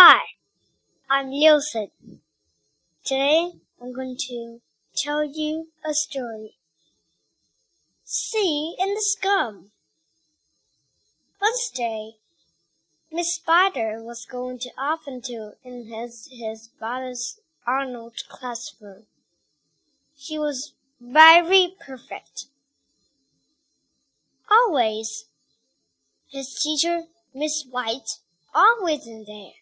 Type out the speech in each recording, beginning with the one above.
Hi, I'm Wilson. Today I'm going to tell you a story. Sea and the Scum. Wednesday, Miss Spider was going to often to in his his father's Arnold classroom. She was very perfect. Always. His teacher, Miss White, always in there.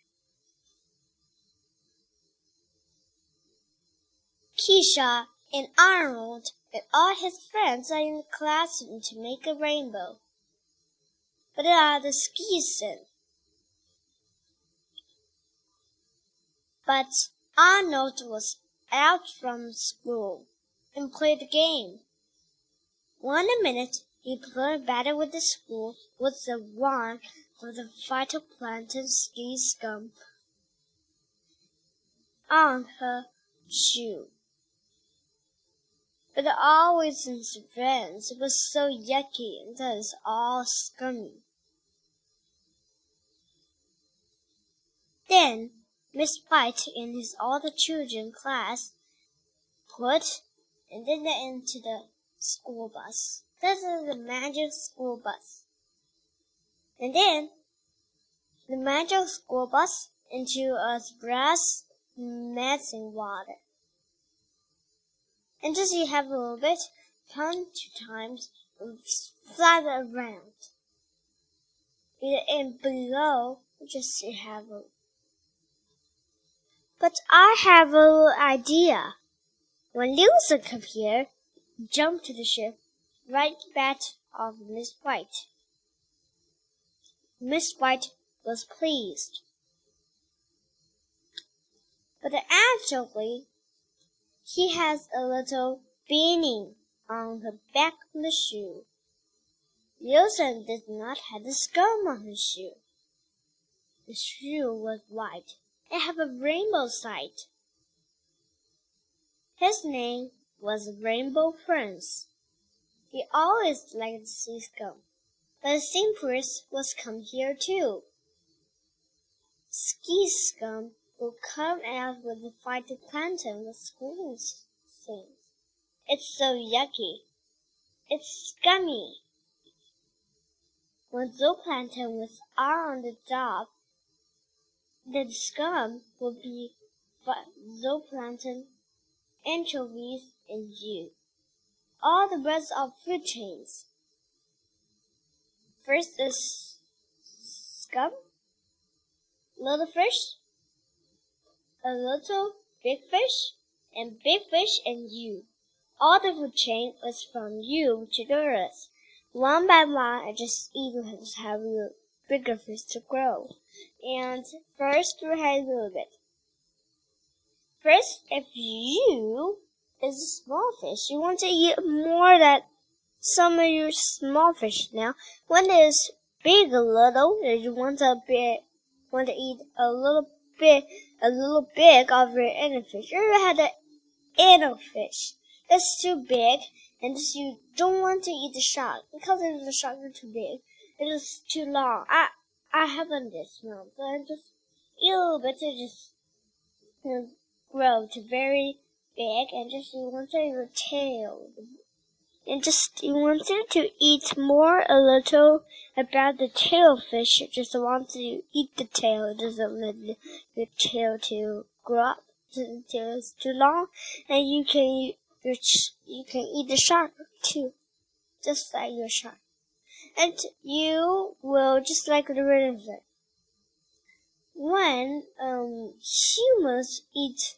Keesha and Arnold and all his friends are in the classroom to make a rainbow. But are the season. But Arnold was out from school and played the game. One minute he played better with the school with the one of the phytoplankton ski scum on her shoe but always in friends it was so yucky and that is all scummy. Then Miss White and his other children class put and then they into the school bus. This is the magic school bus. And then the magic school bus into a brass messing water and just you have a little bit, turn two times, and fly around. And below, just you have a. But I have a little idea. When Lucy come here, jump to the ship, right back of Miss White. Miss White was pleased. But actually, he has a little beanie on the back of the shoe. Wilson did not have a scum on his shoe. The shoe was white and had a rainbow side. His name was Rainbow Prince. He always liked to see scum, but the same prince was come here too. Ski scum will come out with the phytoplankton with school things. It's so yucky. It's scummy. When zooplankton was on the job, the scum will be zooplankton, anchovies, and you. All the birds of food chains. First is scum, little fish, a little big fish, and big fish and you. All the food chain was from you to the earth. One by one, I just eat to have a bigger fish to grow. And first, we had a little bit. First, if you is a small fish, you want to eat more than some of your small fish now. When it is big a little, you want to be, want to eat a little bit a little big of your angelfish. You ever had an angelfish that's too big and just you don't want to eat the shark because if the shark is too big, it is too long. I I haven't this one, so I just eat a little bit to just you know, grow to very big and just you want to your tail and just you wanted to eat more a little about the tailfish. It just wants to eat the tail. It doesn't let the tail to grow up until it's too long, and you can you can eat the shark too, just like your shark, and you will just like the it. When um humans eat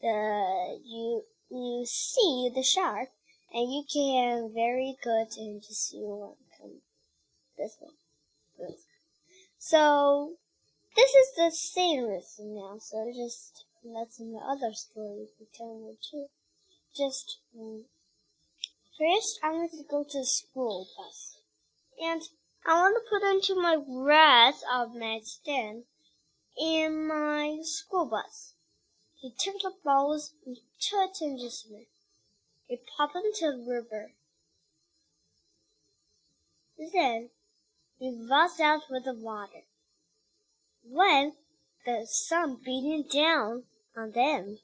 the you you see the shark and you can very good and just you want come this one. This. So this is the same lesson now. So just that's in the other story we tell you too. Just um, first, I want to go to school bus, and I want to put into my rest of my stand in my school bus. He took the balls and took and just it popped into the river. Then he rushed out with the water. When the sun beating down on them.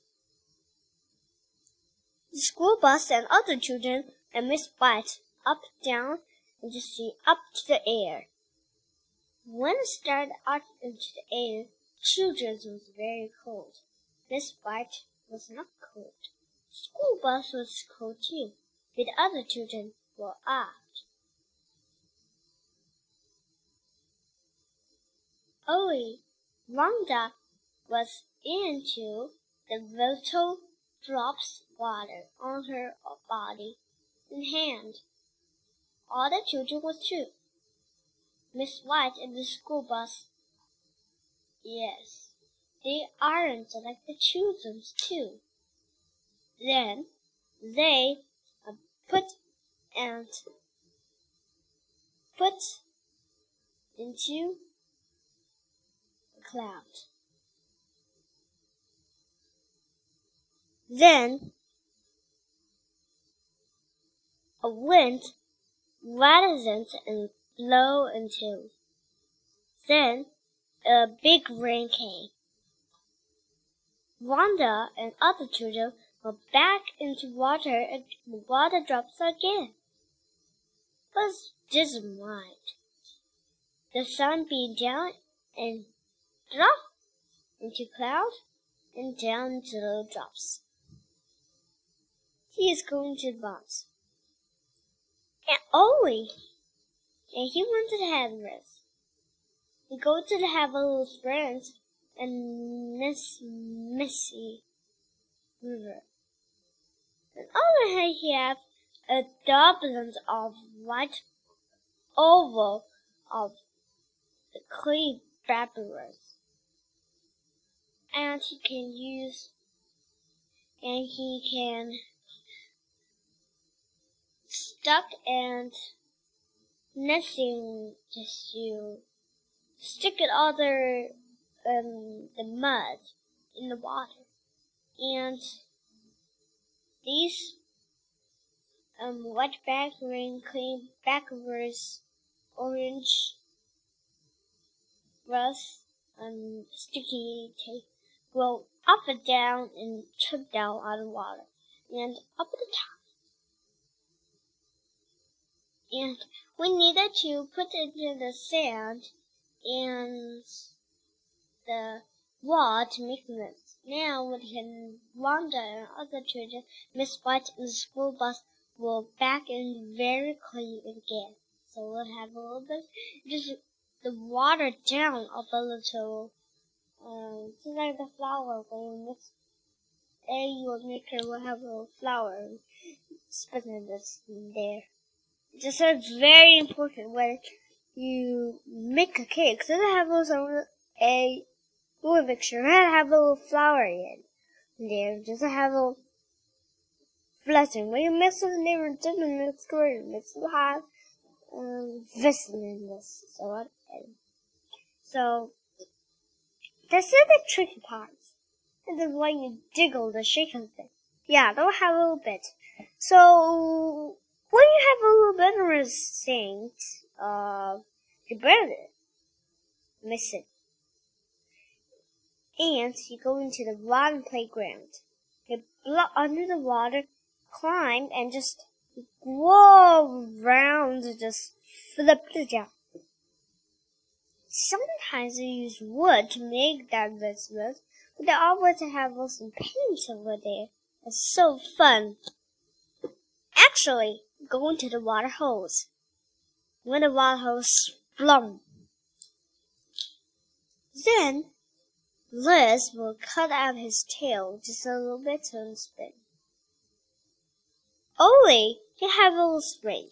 The school bus and other children and Miss White up, down, and to see up to the air. When it started out into the air, children's was very cold. Miss White was not cold. School bus was but the other children were out. Only Wanda was into the little drops water on her body and hand. All the children were too. Miss White and the school bus. Yes, they aren't like the children's too. Then they uh, put and put into a cloud. Then a wind rising and blow into. Then a big rain came. Wanda and other children back into water and water drops again. But didn't mind. The sun beat down and drop into cloud and down to little drops. He is going to the box. And Ollie, and he wanted to have rest. He go to the have a little friends and Miss Missy River. And over here he have a doublet of white oval of the clean papyrus and he can use and he can stuck and nesting just to stick it all the um, the mud in the water. And these um, white background clean backwards orange rust and sticky tape go up and down and chip down on the water and up at the top. And we needed to put it in the sand and the wall to make this. Now can Wanda and other children, Miss White and the school bus will back in very clean again. So we'll have a little bit just the water down of a little um, just like the flower when you mix egg, your maker will have a little flower spinning this in there. Just so it's very important when you make a cake. So to have a little egg, you make sure to have a little flour in there. To have a blessing. When you mix it in there, it's in mix great. It hot. Um, vitamin in this. So what? So the tricky part. This is when you jiggle the shaking thing. Yeah, they'll have a little bit. So when you have a little bit of things, uh, you it, miss it, and you go into the rotten playground. You blow under the water, climb, and just go around, and just flip it down. Sometimes they use wood to make that vegetables, but they always have some paint over there. It's so fun. Actually, go into the water hose. When the water hose plumb. Then Liz will cut out his tail just a little bit and spin. Only he had a little spring.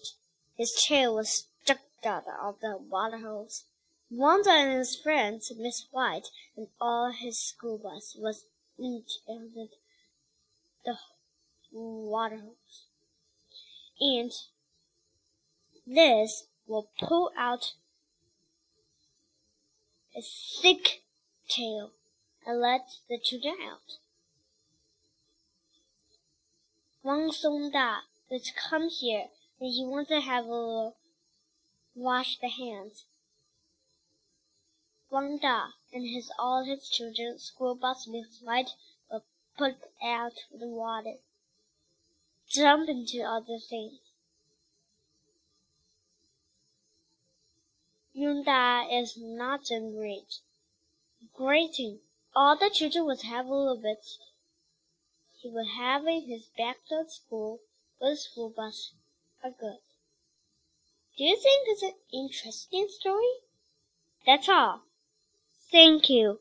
His tail was stuck out of the water hose. Wanda and his friends, Miss White, and all his school bus was each in the, the water hose. And this will pull out a thick tail and let the children out. Wang Song Da, let's come here, and he wants to have a wash the hands. Wang Da and his all his children school bus mid-flight were put out the water. Jump into other things. Yunda is not a great. Greeting. All the children would have a little bit. He would have in his back to school with school bus are good. Do you think it's an interesting story? That's all. Thank you.